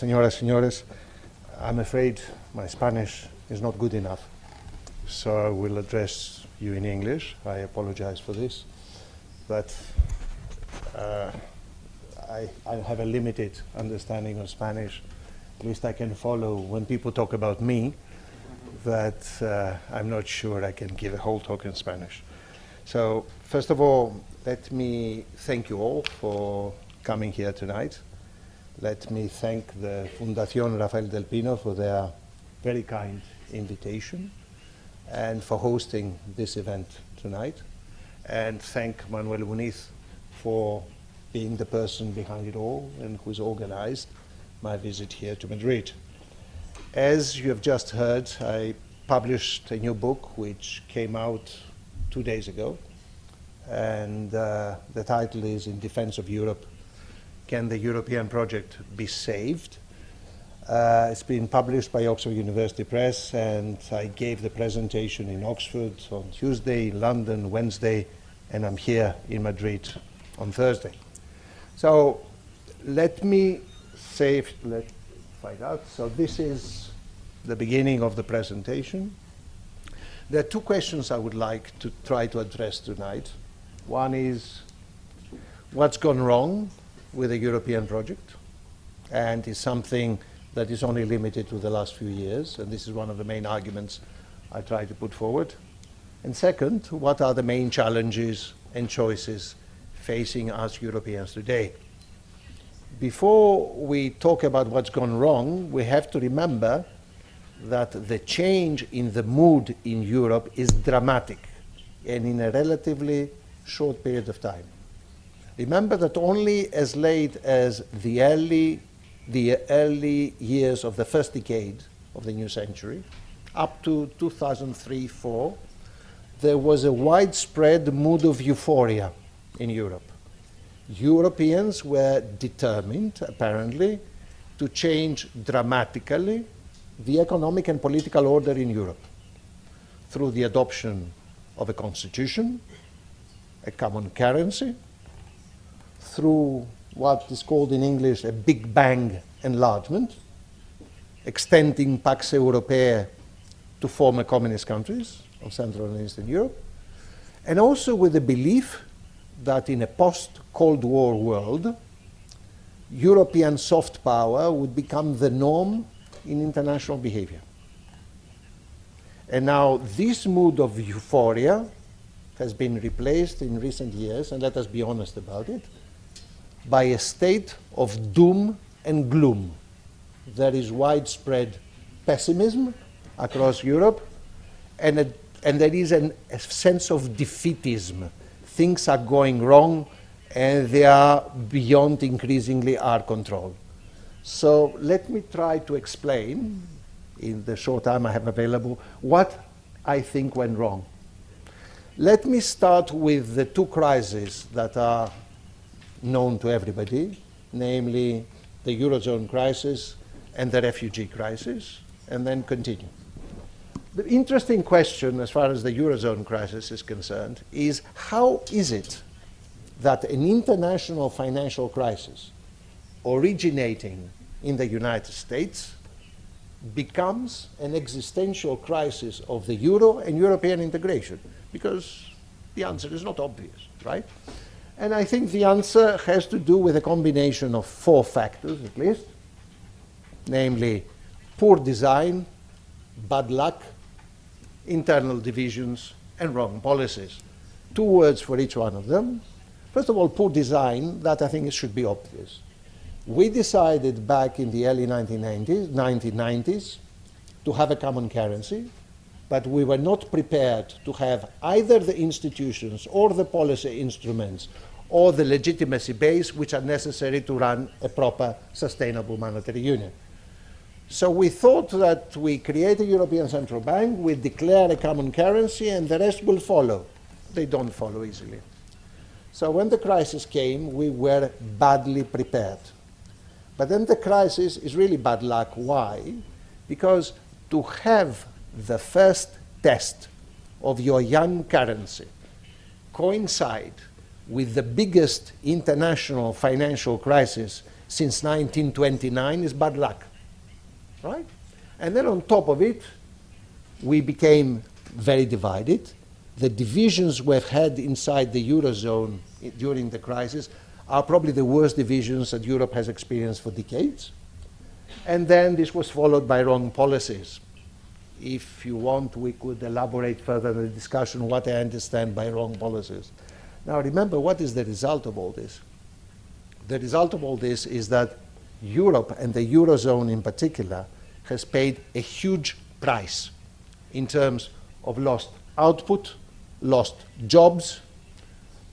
Señoras, señores, I'm afraid my Spanish is not good enough. So I will address you in English. I apologize for this. But uh, I, I have a limited understanding of Spanish. At least I can follow when people talk about me, but uh, I'm not sure I can give a whole talk in Spanish. So, first of all, let me thank you all for coming here tonight. Let me thank the Fundación Rafael del Pino for their very kind invitation and for hosting this event tonight. And thank Manuel Muniz for being the person behind it all and who's organized my visit here to Madrid. As you have just heard, I published a new book which came out two days ago, and uh, the title is In Defense of Europe Can the European Project Be Saved? Uh, it's been published by Oxford University Press, and I gave the presentation in Oxford on Tuesday, London, Wednesday, and I'm here in Madrid on Thursday. So let me say, let find out. So this is the beginning of the presentation. There are two questions I would like to try to address tonight. One is what's gone wrong with a European project, and is something that is only limited to the last few years, and this is one of the main arguments I try to put forward. And second, what are the main challenges and choices facing us Europeans today? Before we talk about what's gone wrong, we have to remember that the change in the mood in Europe is dramatic and in a relatively short period of time. Remember that only as late as the early, the early years of the first decade of the new century, up to 2003 4, there was a widespread mood of euphoria in Europe. Europeans were determined, apparently, to change dramatically the economic and political order in Europe through the adoption of a constitution, a common currency, through what is called in English a Big Bang enlargement, extending Pax Europaea to former communist countries of Central and Eastern Europe, and also with the belief that in a post Cold War world, European soft power would become the norm in international behavior. And now this mood of euphoria has been replaced in recent years, and let us be honest about it, by a state of doom and gloom. There is widespread pessimism across Europe, and, a, and there is an, a sense of defeatism. Things are going wrong, and they are beyond increasingly our control. So let me try to explain, in the short time I have available, what I think went wrong. Let me start with the two crises that are known to everybody, namely the Eurozone crisis and the refugee crisis, and then continue. The interesting question, as far as the Eurozone crisis is concerned, is how is it that an international financial crisis originating in the United States becomes an existential crisis of the euro and European integration? Because the answer is not obvious, right? And I think the answer has to do with a combination of four factors at least, namely poor design, bad luck, internal divisions, and wrong policies. Two words for each one of them. First of all, poor design, that I think should be obvious. We decided back in the early 1990s, 1990s to have a common currency, but we were not prepared to have either the institutions or the policy instruments or the legitimacy base which are necessary to run a proper sustainable monetary union. So we thought that we create a European Central Bank, we declare a common currency, and the rest will follow. They don't follow easily. So when the crisis came, we were badly prepared. But then the crisis is really bad luck. Why? Because to have the first test of your young currency coincide with the biggest international financial crisis since 1929 is bad luck, right? And then on top of it, we became very divided. The divisions we've had inside the Eurozone during the crisis are probably the worst divisions that Europe has experienced for decades. And then this was followed by wrong policies. If you want, we could elaborate further in the discussion what I understand by wrong policies. Now, remember, what is the result of all this? The result of all this is that Europe and the Eurozone in particular has paid a huge price in terms of lost output, lost jobs,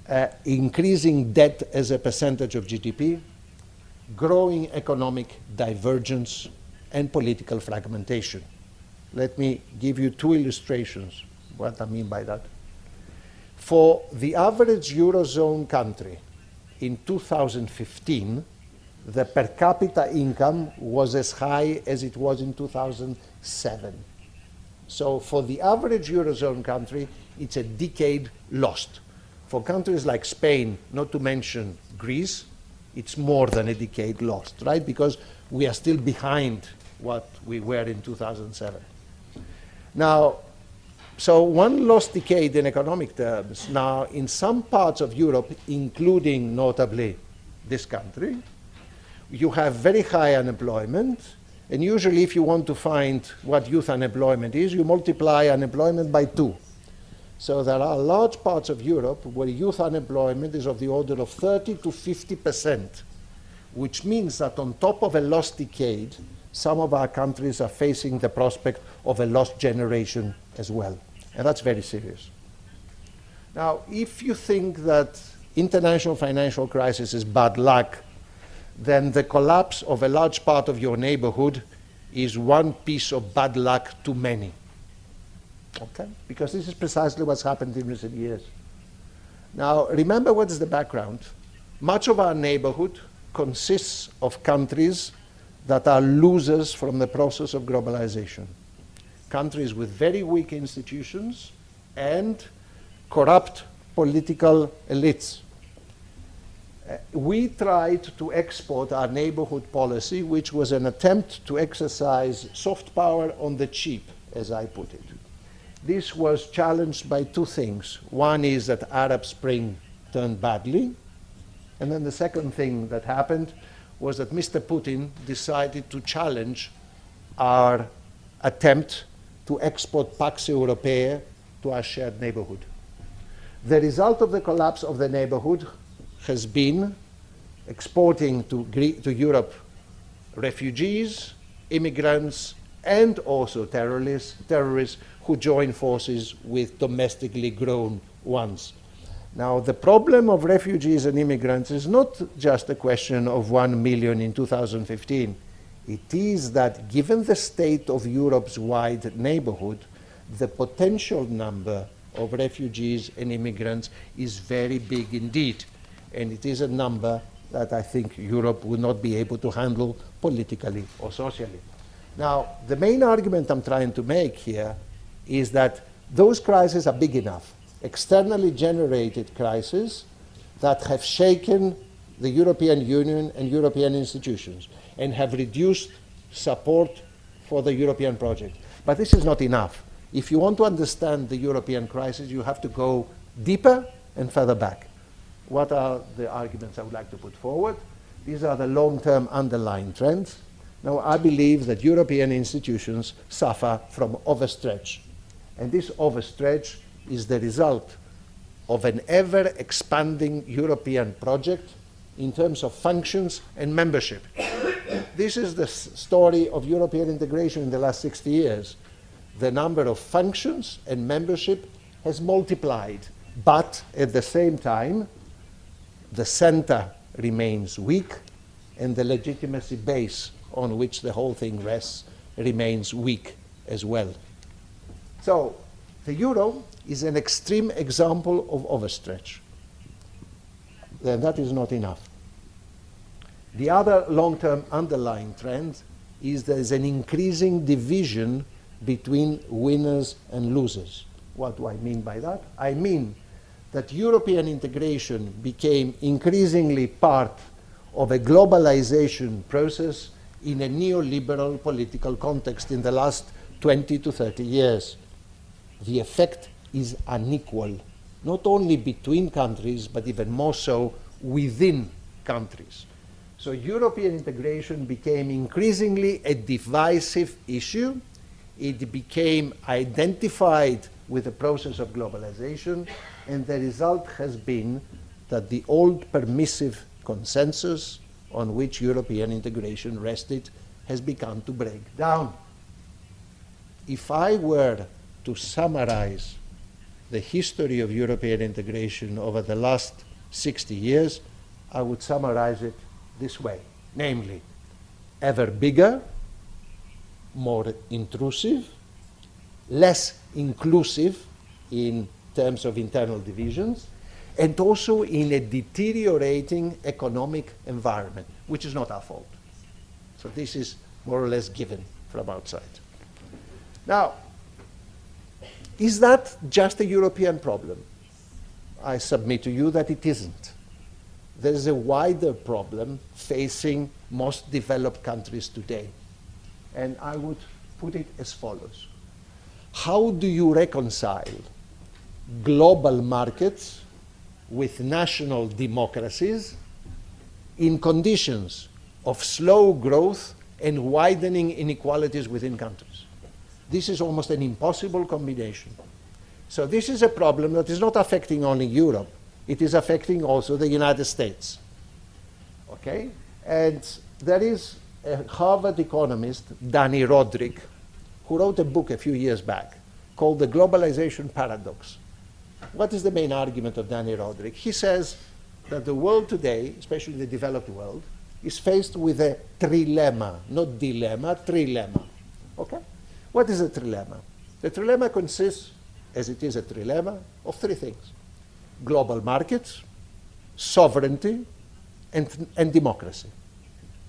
uh, increasing debt as a percentage of GDP, growing economic divergence, and political fragmentation. Let me give you two illustrations what I mean by that. For the average Eurozone country in 2015, the per capita income was as high as it was in 2007. So for the average Eurozone country, it's a decade lost. For countries like Spain, not to mention Greece, it's more than a decade lost, right? Because we are still behind what we were in 2007. Now, so one lost decade in economic terms. Now, in some parts of Europe, including notably this country, you have very high unemployment. And usually, if you want to find what youth unemployment is, you multiply unemployment by two. So there are large parts of Europe where youth unemployment is of the order of 30 to 50 percent, which means that on top of a lost decade, some of our countries are facing the prospect of a lost generation as well. And that's very serious. Now, if you think that international financial crisis is bad luck, then the collapse of a large part of your neighborhood is one piece of bad luck too many. Okay? Because this is precisely what's happened in recent years. Now, remember what is the background. Much of our neighborhood consists of countries that are losers from the process of globalization. Countries with very weak institutions and corrupt political elites. Uh, we tried to export our neighborhood policy, which was an attempt to exercise soft power on the cheap, as I put it. This was challenged by two things. One is that Arab Spring turned badly, and then the second thing that happened was that Mr. Putin decided to challenge our attempt to export Pax Europaea to our shared neighborhood. The result of the collapse of the neighborhood has been exporting to, to Europe refugees, immigrants, and also terrorists, terrorists who join forces with domestically grown ones. Now, the problem of refugees and immigrants is not just a question of one million in 2015. It is that given the state of Europe's wide neighborhood, the potential number of refugees and immigrants is very big indeed. And it is a number that I think Europe will not be able to handle politically or socially. Now, the main argument I'm trying to make here is that those crises are big enough externally generated crises that have shaken the European Union and European institutions and have reduced support for the European project. But this is not enough. If you want to understand the European crisis, you have to go deeper and further back. What are the arguments I would like to put forward? These are the long-term underlying trends. Now, I believe that European institutions suffer from overstretch. And this overstretch is the result of an ever expanding European project in terms of functions and membership. this is the story of European integration in the last 60 years. The number of functions and membership has multiplied, but at the same time, the center remains weak and the legitimacy base on which the whole thing rests remains weak as well. So, the euro is an extreme example of overstretch. Then that is not enough. The other long-term underlying trend is there is an increasing division between winners and losers. What do I mean by that? I mean that European integration became increasingly part of a globalization process in a neoliberal political context in the last 20 to 30 years. The effect is unequal, not only between countries, but even more so within countries. So European integration became increasingly a divisive issue. It became identified with the process of globalization, and the result has been that the old permissive consensus on which European integration rested has begun to break down. If I were to summarize the history of European integration over the last 60 years, I would summarize it this way namely, ever bigger, more intrusive, less inclusive in terms of internal divisions, and also in a deteriorating economic environment, which is not our fault. So this is more or less given from outside. Now, is that just a European problem? I submit to you that it isn't. There is a wider problem facing most developed countries today. And I would put it as follows. How do you reconcile global markets with national democracies in conditions of slow growth and widening inequalities within countries. This is almost an impossible combination. So this is a problem that is not affecting only Europe, it is affecting also the United States. Okay? And there is a Harvard economist, Dani Rodrik, who wrote a book a few years back called The Globalization Paradox. What is the main argument of Dani Rodrik? He says that the world today, especially the developed world, is faced with a trilemma, not dilemma, trilemma. Okay? What is a trilemma? The trilemma consists, as it is a trilemma, of three things global markets, sovereignty, and, and democracy.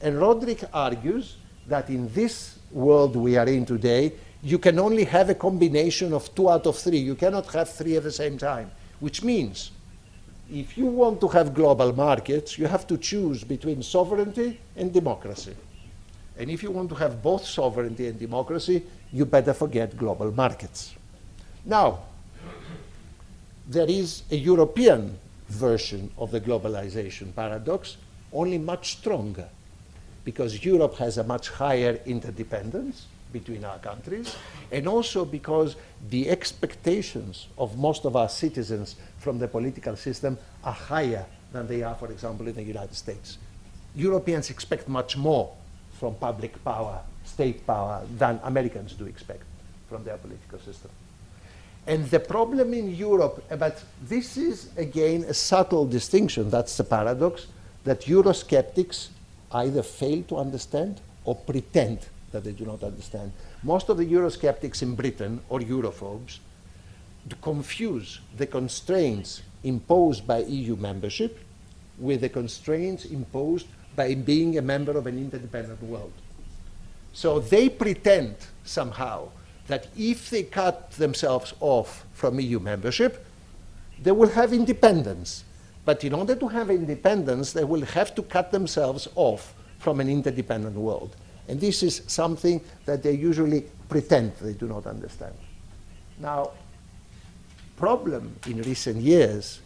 And Rodrik argues that in this world we are in today, you can only have a combination of two out of three. You cannot have three at the same time, which means if you want to have global markets, you have to choose between sovereignty and democracy. And if you want to have both sovereignty and democracy, you better forget global markets. Now, there is a European version of the globalization paradox, only much stronger, because Europe has a much higher interdependence between our countries, and also because the expectations of most of our citizens from the political system are higher than they are, for example, in the United States. Europeans expect much more from public power, state power, than Americans do expect from their political system. And the problem in Europe, eh, but this is again a subtle distinction, that's the paradox, that Eurosceptics either fail to understand or pretend that they do not understand. Most of the Eurosceptics in Britain, or Europhobes, confuse the constraints imposed by EU membership with the constraints imposed by being a member of an interdependent world. So they pretend somehow that if they cut themselves off from EU membership, they will have independence. But in order to have independence, they will have to cut themselves off from an interdependent world. And this is something that they usually pretend they do not understand. Now, problem in recent years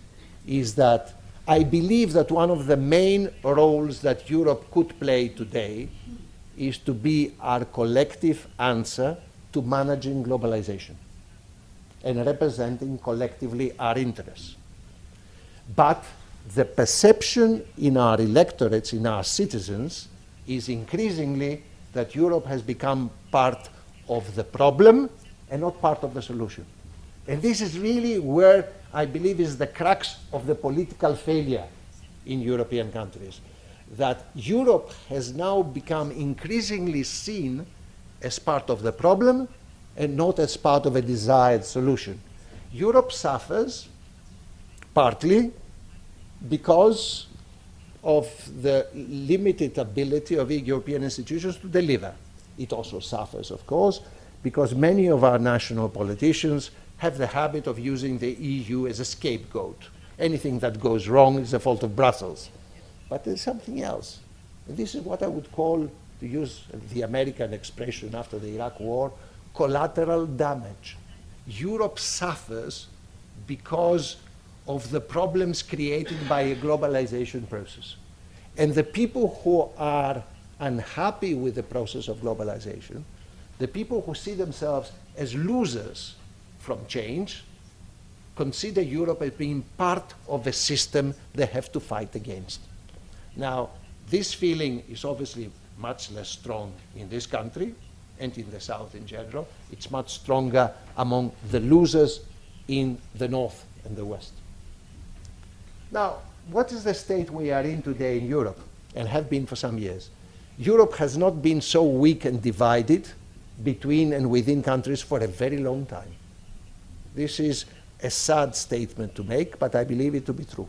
is that I believe that one of the main roles that Europe could play today is to be our collective answer to managing globalization and representing collectively our interests. But the perception in our electorates, in our citizens, is increasingly that Europe has become part of the problem and not part of the solution. And this is really where I believe is the crux of the political failure in European countries. That Europe has now become increasingly seen as part of the problem and not as part of a desired solution. Europe suffers partly because of the limited ability of European institutions to deliver. It also suffers, of course, because many of our national politicians have the habit of using the EU as a scapegoat. Anything that goes wrong is the fault of Brussels. But there's something else. And this is what I would call, to use the American expression after the Iraq War, collateral damage. Europe suffers because of the problems created by a globalization process. And the people who are unhappy with the process of globalization, the people who see themselves as losers from change, consider Europe as being part of a system they have to fight against. Now, this feeling is obviously much less strong in this country and in the South in general. It's much stronger among the losers in the North and the West. Now, what is the state we are in today in Europe and have been for some years? Europe has not been so weak and divided between and within countries for a very long time. This is a sad statement to make, but I believe it to be true.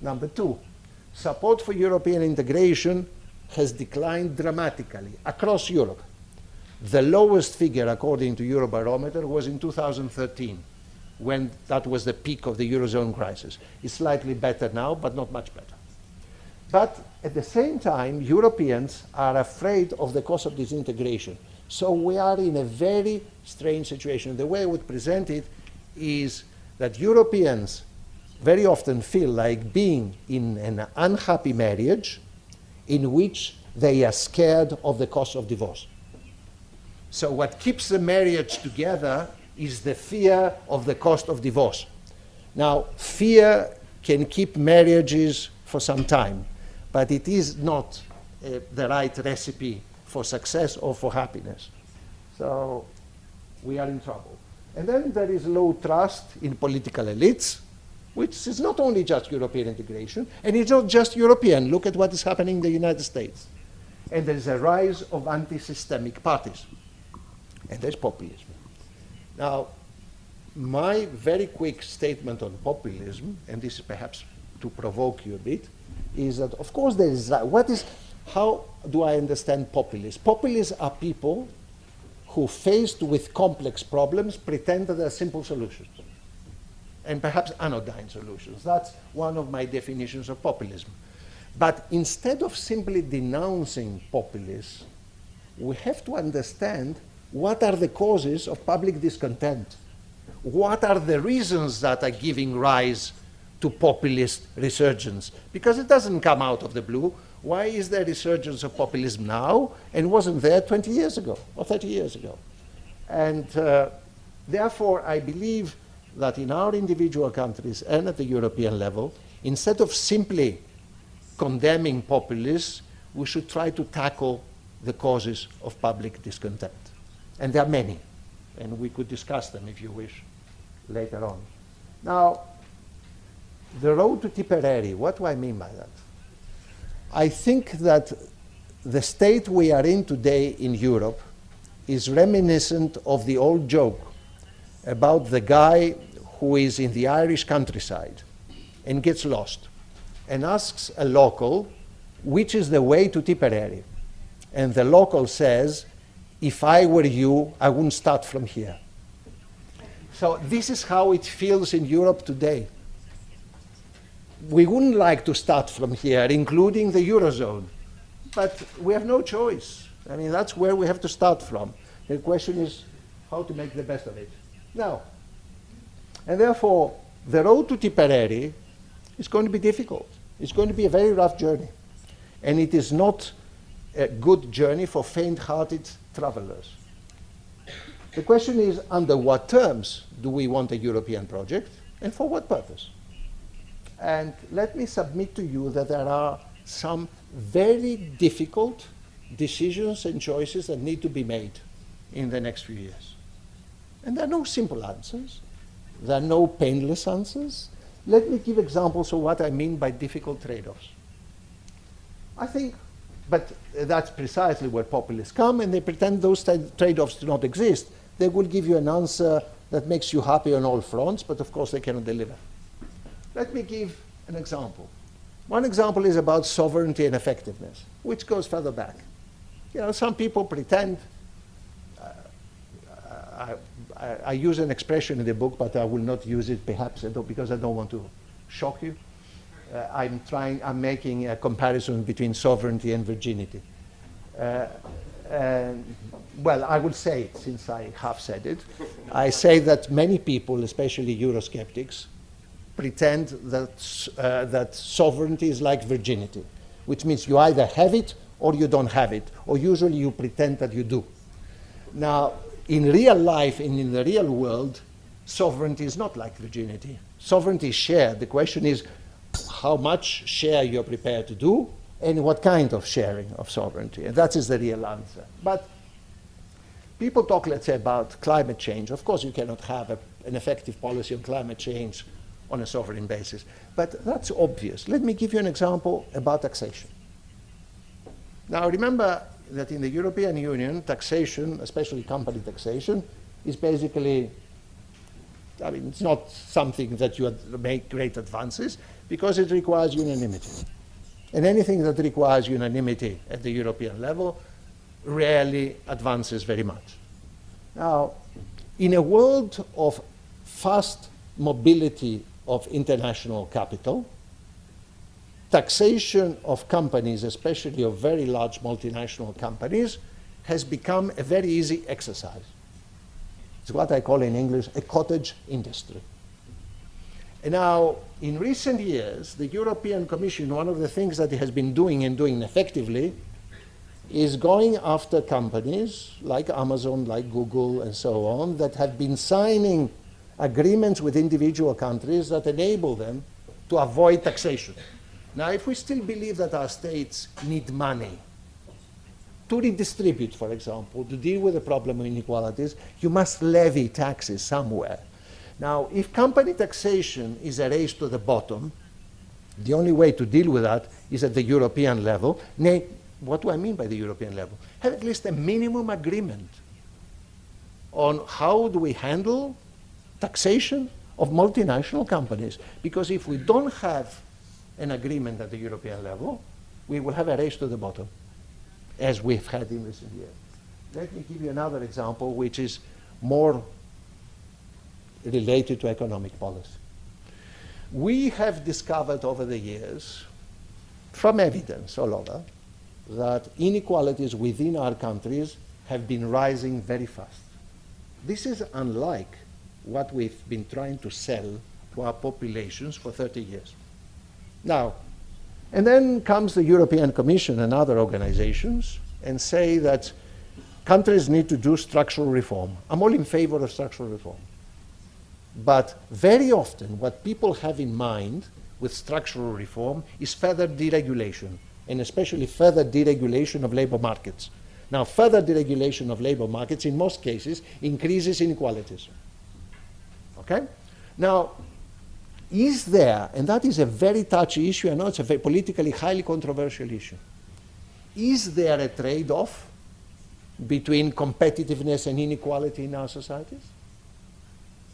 Number two, support for European integration has declined dramatically across Europe. The lowest figure, according to Eurobarometer, was in 2013, when that was the peak of the Eurozone crisis. It's slightly better now, but not much better. But at the same time, Europeans are afraid of the cost of disintegration. So we are in a very strange situation. The way I would present it is that Europeans very often feel like being in an unhappy marriage in which they are scared of the cost of divorce. So, what keeps the marriage together is the fear of the cost of divorce. Now, fear can keep marriages for some time, but it is not uh, the right recipe for success or for happiness. So, we are in trouble. And then there is low trust in political elites, which is not only just European integration, and it's not just European. Look at what is happening in the United States. And there is a rise of anti systemic parties. And there's populism. Now, my very quick statement on populism, and this is perhaps to provoke you a bit, is that of course there is that. What is, how do I understand populists? Populists are people who, faced with complex problems, pretend that there are simple solutions and perhaps anodyne solutions. That's one of my definitions of populism. But instead of simply denouncing populists, we have to understand what are the causes of public discontent. What are the reasons that are giving rise to populist resurgence? Because it doesn't come out of the blue. Why is there resurgence of populism now and wasn't there 20 years ago or 30 years ago? And uh, therefore, I believe that in our individual countries and at the European level, instead of simply condemning populists, we should try to tackle the causes of public discontent. And there are many, and we could discuss them if you wish later on. Now, the road to Tipperary, what do I mean by that? I think that the state we are in today in Europe is reminiscent of the old joke about the guy who is in the Irish countryside and gets lost and asks a local which is the way to Tipperary. And the local says, if I were you, I wouldn't start from here. So this is how it feels in Europe today we wouldn't like to start from here, including the Eurozone. But we have no choice. I mean, that's where we have to start from. The question is how to make the best of it. Now, and therefore, the road to Tipperary is going to be difficult. It's going to be a very rough journey. And it is not a good journey for faint hearted travelers. The question is under what terms do we want a European project and for what purpose? And let me submit to you that there are some very difficult decisions and choices that need to be made in the next few years. And there are no simple answers. There are no painless answers. Let me give examples of what I mean by difficult trade-offs. I think, but that's precisely where populists come and they pretend those trade-offs do not exist. They will give you an answer that makes you happy on all fronts, but of course they cannot deliver. Let me give an example. One example is about sovereignty and effectiveness, which goes further back. You know, some people pretend, uh, I, I, I, use an expression in the book, but I will not use it perhaps because I don't want to shock you. uh, I'm trying, I'm making a comparison between sovereignty and virginity. Uh, well, I will say it since I have said it. I say that many people, especially Eurosceptics, pretend that, uh, that sovereignty is like virginity, which means you either have it or you don't have it, or usually you pretend that you do. Now, in real life and in the real world, sovereignty is not like virginity. Sovereignty is shared. The question is how much share you're prepared to do and what kind of sharing of sovereignty. And that is the real answer. But people talk, let's say, about climate change. Of course, you cannot have a, an effective policy on climate change on a sovereign basis. But that's obvious. Let me give you an example about taxation. Now, remember that in the European Union, taxation, especially company taxation, is basically, I mean, it's not something that you make great advances because it requires unanimity. And anything that requires unanimity at the European level rarely advances very much. Now, in a world of fast mobility of international capital, taxation of companies, especially of very large multinational companies, has become a very easy exercise. It's what I call in English a cottage industry. And now, in recent years, the European Commission, one of the things that it has been doing and doing effectively, is going after companies like Amazon, like Google, and so on, that have been signing agreements with individual countries that enable them to avoid taxation. Now, if we still believe that our states need money to redistribute, for example, to deal with the problem of inequalities, you must levy taxes somewhere. Now, if company taxation is a race to the bottom, the only way to deal with that is at the European level. Nay, what do I mean by the European level? Have at least a minimum agreement on how do we handle taxation of multinational companies. Because if we don't have an agreement at the European level, we will have a race to the bottom, as we've had in recent years. Let me give you another example, which is more related to economic policy. We have discovered over the years, from evidence all over, that inequalities within our countries have been rising very fast. This is unlike what we've been trying to sell to our populations for 30 years. Now, and then comes the European Commission and other organizations and say that countries need to do structural reform. I'm all in favor of structural reform. But very often, what people have in mind with structural reform is further deregulation, and especially further deregulation of labor markets. Now, further deregulation of labor markets, in most cases, increases inequalities. Okay? Now, is there, and that is a very touchy issue, I know it's a very politically highly controversial issue, is there a trade off between competitiveness and inequality in our societies?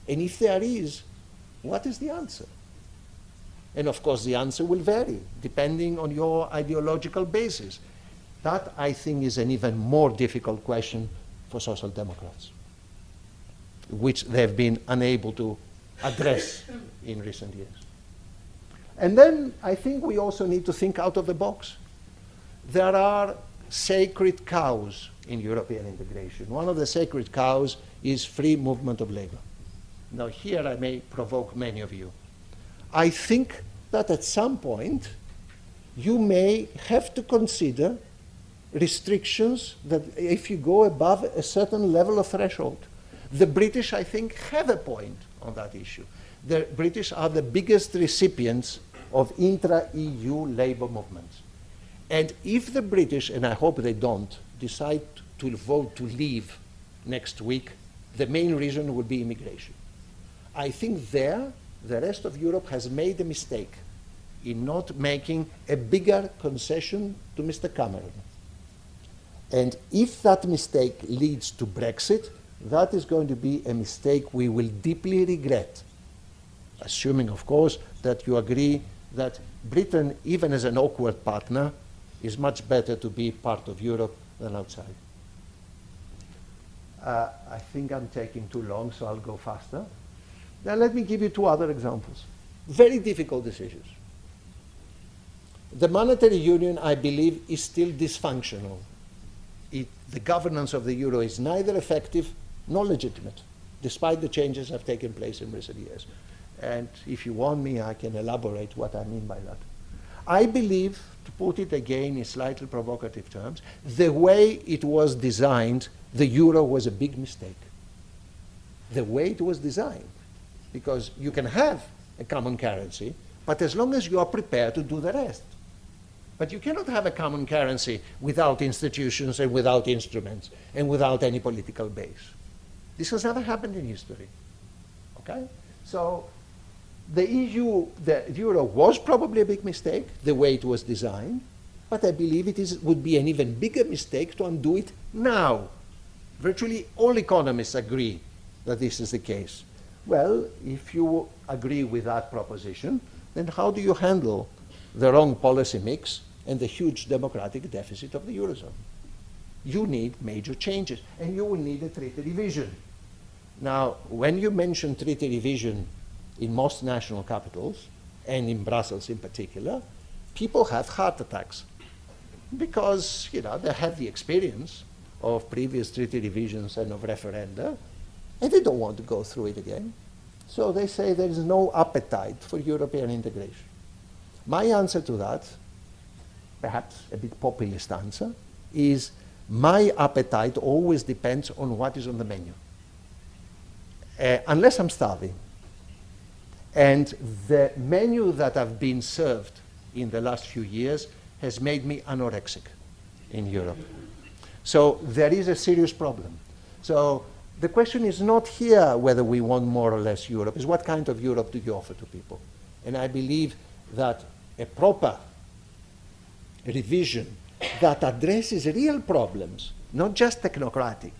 And if there is, what is the answer? And of course, the answer will vary depending on your ideological basis. That, I think, is an even more difficult question for social democrats, which they've been unable to address in recent years. And then I think we also need to think out of the box. There are sacred cows in European integration. One of the sacred cows is free movement of labor. Now, here I may provoke many of you. I think that at some point you may have to consider restrictions that if you go above a certain level of threshold. The British, I think, have a point on that issue. The British are the biggest recipients of intra-EU labor movements. And if the British, and I hope they don't, decide to vote to leave next week, the main reason will be immigration. I think there, the rest of Europe has made a mistake in not making a bigger concession to Mr. Cameron. And if that mistake leads to Brexit, that is going to be a mistake we will deeply regret, assuming, of course, that you agree that Britain, even as an awkward partner, is much better to be part of Europe than outside. Uh, I think I'm taking too long, so I'll go faster. Now let me give you two other examples. Very difficult decisions. The monetary union, I believe, is still dysfunctional. It, the governance of the euro is neither effective nor legitimate, despite the changes that have taken place in recent years. And if you want me, I can elaborate what I mean by that. I believe, to put it again in slightly provocative terms, the way it was designed, the euro was a big mistake. The way it was designed. Because you can have a common currency, but as long as you are prepared to do the rest. But you cannot have a common currency without institutions and without instruments and without any political base. This has never happened in history. Okay? So the EU, the euro was probably a big mistake, the way it was designed, but I believe it is, would be an even bigger mistake to undo it now. Virtually all economists agree that this is the case. Well, if you agree with that proposition, then how do you handle the wrong policy mix and the huge democratic deficit of the Eurozone. You need major changes, and you will need a treaty revision. Now, when you mention treaty revision in most national capitals, and in Brussels in particular, people have heart attacks because you know they have the experience of previous treaty revisions and of referenda, and they don't want to go through it again. So they say there is no appetite for European integration. My answer to that perhaps a bit populist answer, is my appetite always depends on what is on the menu. Uh, unless I'm starving. And the menu that I've been served in the last few years has made me anorexic in Europe. So there is a serious problem. So the question is not here whether we want more or less Europe, is what kind of Europe do you offer to people? And I believe that a proper revision that addresses real problems, not just technocratic,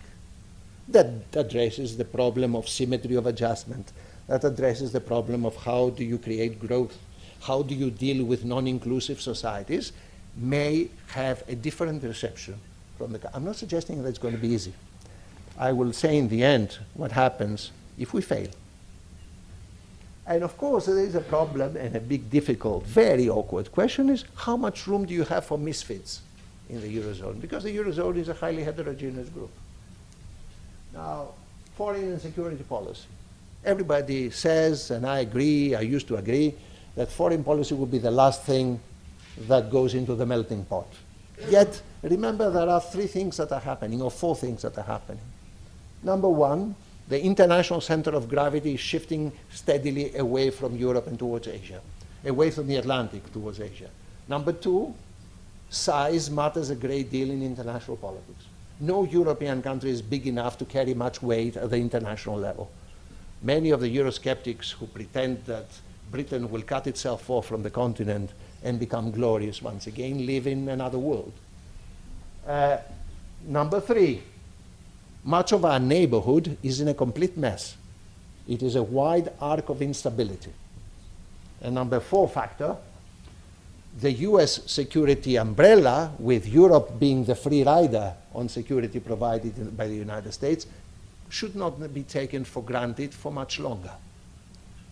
that addresses the problem of symmetry of adjustment, that addresses the problem of how do you create growth, how do you deal with non-inclusive societies, may have a different reception from the. I'm not suggesting that it's going to be easy. I will say in the end what happens if we fail. And of course, there is a problem and a big, difficult, very awkward question is how much room do you have for misfits in the Eurozone? Because the Eurozone is a highly heterogeneous group. Now, foreign and security policy. Everybody says, and I agree, I used to agree, that foreign policy would be the last thing that goes into the melting pot. Yet, remember there are three things that are happening, or four things that are happening. Number one, the international center of gravity is shifting steadily away from Europe and towards Asia, away from the Atlantic towards Asia. Number two, size matters a great deal in international politics. No European country is big enough to carry much weight at the international level. Many of the Eurosceptics who pretend that Britain will cut itself off from the continent and become glorious once again live in another world. Uh, number three, much of our neighborhood is in a complete mess. It is a wide arc of instability. And number four factor, the US security umbrella, with Europe being the free rider on security provided by the United States, should not be taken for granted for much longer.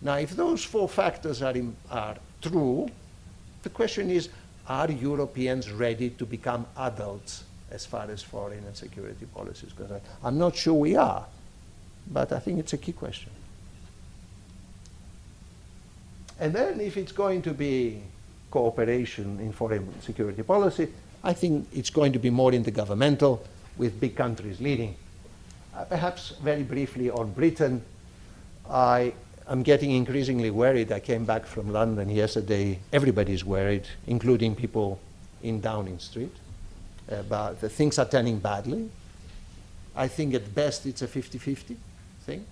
Now, if those four factors are, in, are true, the question is, are Europeans ready to become adults as far as foreign and security policy is concerned. I'm not sure we are, but I think it's a key question. And then if it's going to be cooperation in foreign security policy, I think it's going to be more intergovernmental with big countries leading. Uh, perhaps very briefly on Britain, I am getting increasingly worried. I came back from London yesterday. Everybody's worried, including people in Downing Street about the things are turning badly. I think at best it's a 50-50 thing,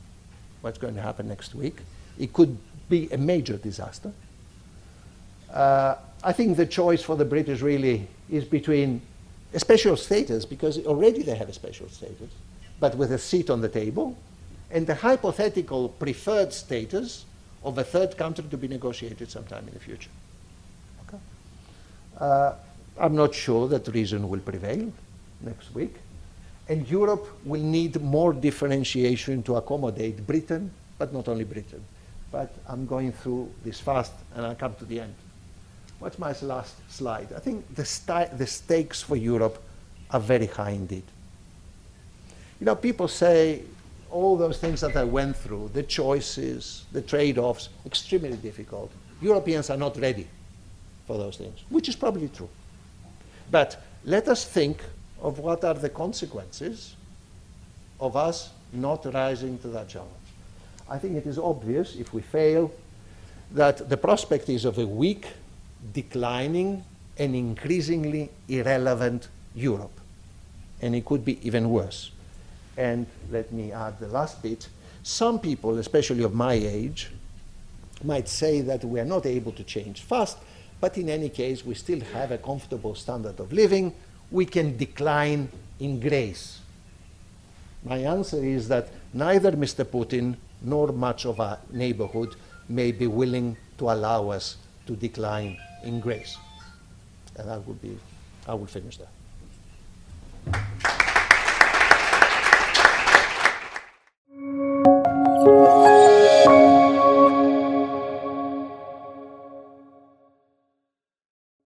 what's going to happen next week. It could be a major disaster. Uh, I think the choice for the British really is between a special status, because already they have a special status, but with a seat on the table, and the hypothetical preferred status of a third country to be negotiated sometime in the future. Okay? Uh, I'm not sure that reason will prevail next week. And Europe will need more differentiation to accommodate Britain, but not only Britain. But I'm going through this fast and I'll come to the end. What's my last slide? I think the, sti- the stakes for Europe are very high indeed. You know, people say all those things that I went through, the choices, the trade offs, extremely difficult. Europeans are not ready for those things, which is probably true. But let us think of what are the consequences of us not rising to that challenge. I think it is obvious if we fail that the prospect is of a weak, declining, and increasingly irrelevant Europe. And it could be even worse. And let me add the last bit. Some people, especially of my age, might say that we are not able to change fast, but in any case, we still have a comfortable standard of living. We can decline in grace. My answer is that neither Mr. Putin nor much of our neighborhood may be willing to allow us to decline in grace. And that would be, I will finish there.